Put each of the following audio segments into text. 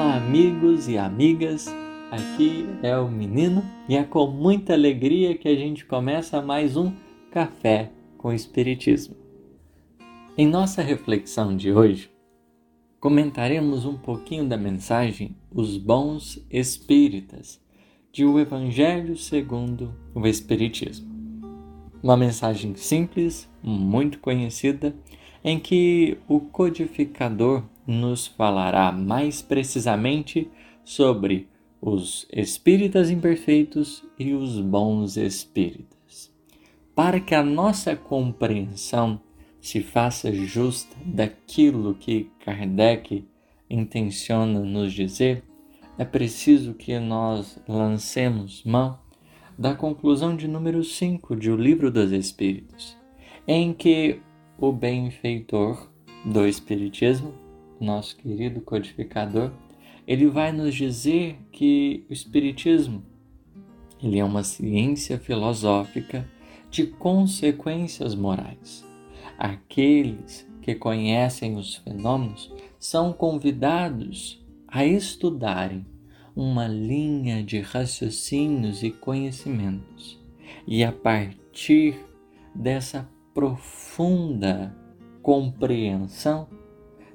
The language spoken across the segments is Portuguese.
Olá, amigos e amigas. Aqui é o menino e é com muita alegria que a gente começa mais um Café com Espiritismo. Em nossa reflexão de hoje, comentaremos um pouquinho da mensagem Os Bons Espíritas, de O Evangelho segundo o Espiritismo. Uma mensagem simples, muito conhecida, em que o codificador nos falará mais precisamente sobre os espíritas imperfeitos e os bons espíritas. Para que a nossa compreensão se faça justa daquilo que Kardec intenciona nos dizer, é preciso que nós lancemos mão da conclusão de número 5 de O Livro dos Espíritos, em que o benfeitor do Espiritismo, nosso querido codificador, ele vai nos dizer que o Espiritismo ele é uma ciência filosófica de consequências morais. Aqueles que conhecem os fenômenos são convidados a estudarem uma linha de raciocínios e conhecimentos, e a partir dessa profunda compreensão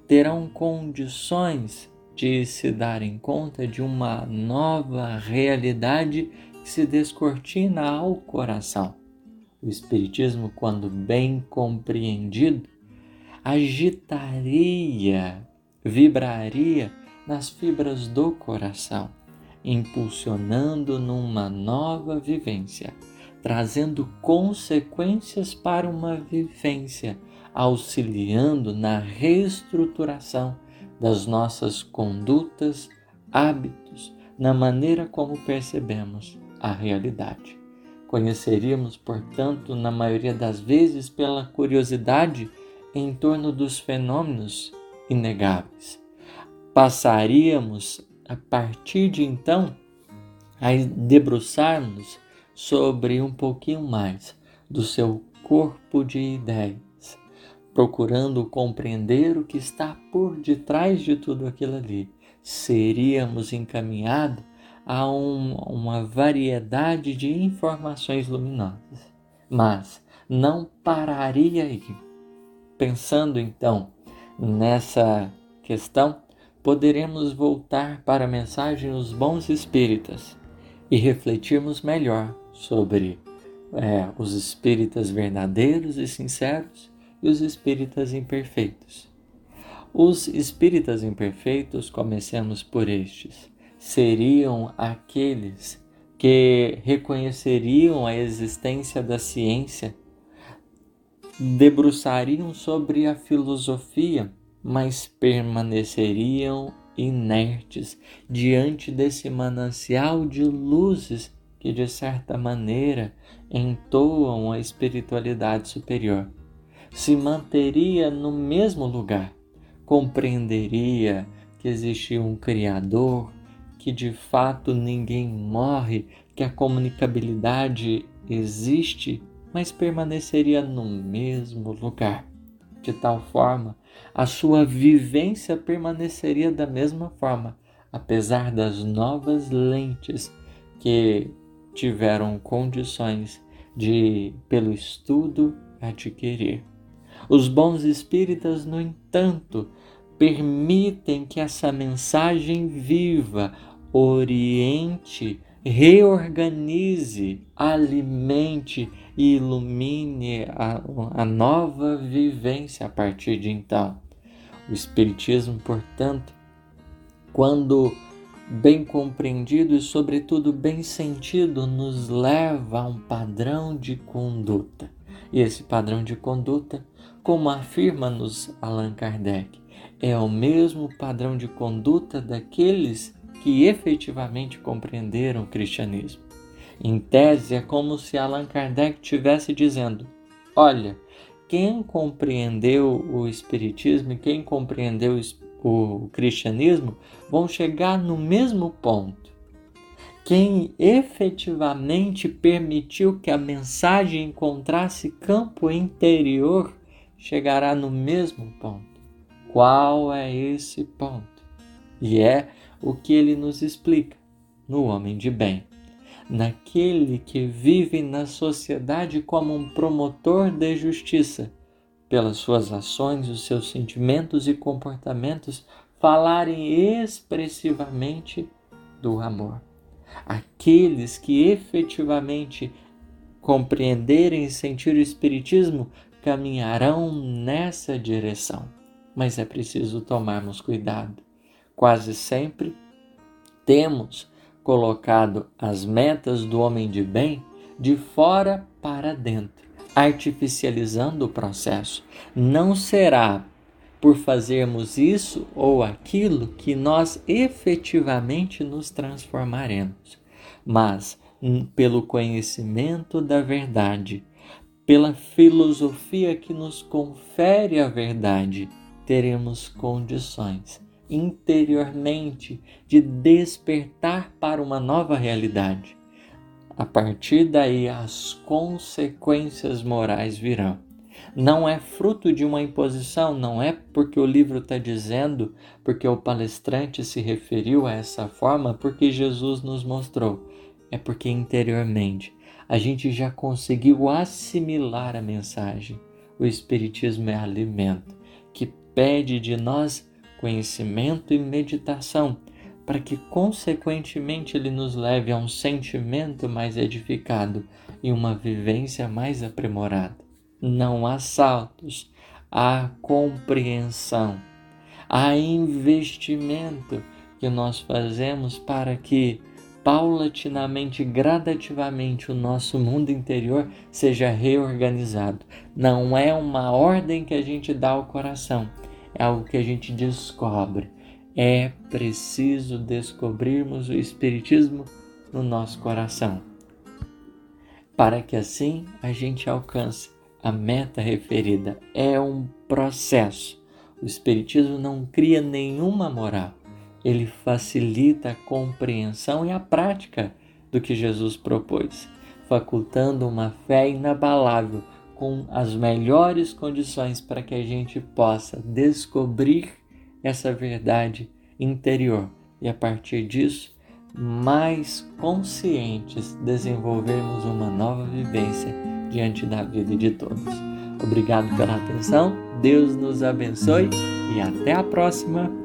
terão condições de se darem conta de uma nova realidade que se descortina ao coração. O Espiritismo, quando bem compreendido, agitaria, vibraria nas fibras do coração, impulsionando numa nova vivência, trazendo consequências para uma vivência, auxiliando na reestruturação das nossas condutas, hábitos, na maneira como percebemos a realidade. Conheceríamos, portanto, na maioria das vezes, pela curiosidade em torno dos fenômenos inegáveis. Passaríamos, a partir de então, a debruçarmos sobre um pouquinho mais do seu corpo de ideias procurando compreender o que está por detrás de tudo aquilo ali, seríamos encaminhados a um, uma variedade de informações luminosas. Mas não pararia aí. Pensando então nessa questão, poderemos voltar para a mensagem dos bons espíritas e refletirmos melhor sobre é, os espíritas verdadeiros e sinceros e os espíritas imperfeitos. Os espíritas imperfeitos, comecemos por estes, seriam aqueles que reconheceriam a existência da ciência, debruçariam sobre a filosofia, mas permaneceriam inertes diante desse manancial de luzes que, de certa maneira, entoam a espiritualidade superior se manteria no mesmo lugar, compreenderia que existe um Criador, que de fato ninguém morre, que a comunicabilidade existe, mas permaneceria no mesmo lugar. De tal forma, a sua vivência permaneceria da mesma forma, apesar das novas lentes que tiveram condições de, pelo estudo, adquirir. Os bons espíritas, no entanto, permitem que essa mensagem viva, oriente, reorganize, alimente e ilumine a, a nova vivência a partir de então. O Espiritismo, portanto, quando bem compreendido e, sobretudo, bem sentido, nos leva a um padrão de conduta. E esse padrão de conduta como afirma-nos Allan Kardec, é o mesmo padrão de conduta daqueles que efetivamente compreenderam o cristianismo. Em tese, é como se Allan Kardec estivesse dizendo: olha, quem compreendeu o Espiritismo e quem compreendeu o cristianismo vão chegar no mesmo ponto. Quem efetivamente permitiu que a mensagem encontrasse campo interior chegará no mesmo ponto. Qual é esse ponto? E é o que ele nos explica no homem de bem, naquele que vive na sociedade como um promotor de justiça, pelas suas ações, os seus sentimentos e comportamentos falarem expressivamente do amor. Aqueles que efetivamente compreenderem e sentir o Espiritismo caminharão nessa direção. Mas é preciso tomarmos cuidado. Quase sempre temos colocado as metas do homem de bem de fora para dentro, artificializando o processo. Não será por fazermos isso ou aquilo que nós efetivamente nos transformaremos, mas pelo conhecimento da verdade, pela filosofia que nos confere a verdade, teremos condições interiormente de despertar para uma nova realidade. A partir daí, as consequências morais virão. Não é fruto de uma imposição, não é porque o livro está dizendo, porque o palestrante se referiu a essa forma, porque Jesus nos mostrou é porque interiormente a gente já conseguiu assimilar a mensagem. O Espiritismo é alimento que pede de nós conhecimento e meditação, para que, consequentemente, ele nos leve a um sentimento mais edificado e uma vivência mais aprimorada. Não há saltos, há compreensão, há investimento que nós fazemos para que paulatinamente, gradativamente, o nosso mundo interior seja reorganizado. Não é uma ordem que a gente dá ao coração, é algo que a gente descobre. É preciso descobrirmos o Espiritismo no nosso coração, para que assim a gente alcance a meta referida. É um processo. O Espiritismo não cria nenhuma moral ele facilita a compreensão e a prática do que Jesus propôs, facultando uma fé inabalável com as melhores condições para que a gente possa descobrir essa verdade interior e a partir disso, mais conscientes, desenvolvermos uma nova vivência diante da vida de todos. Obrigado pela atenção, Deus nos abençoe e até a próxima!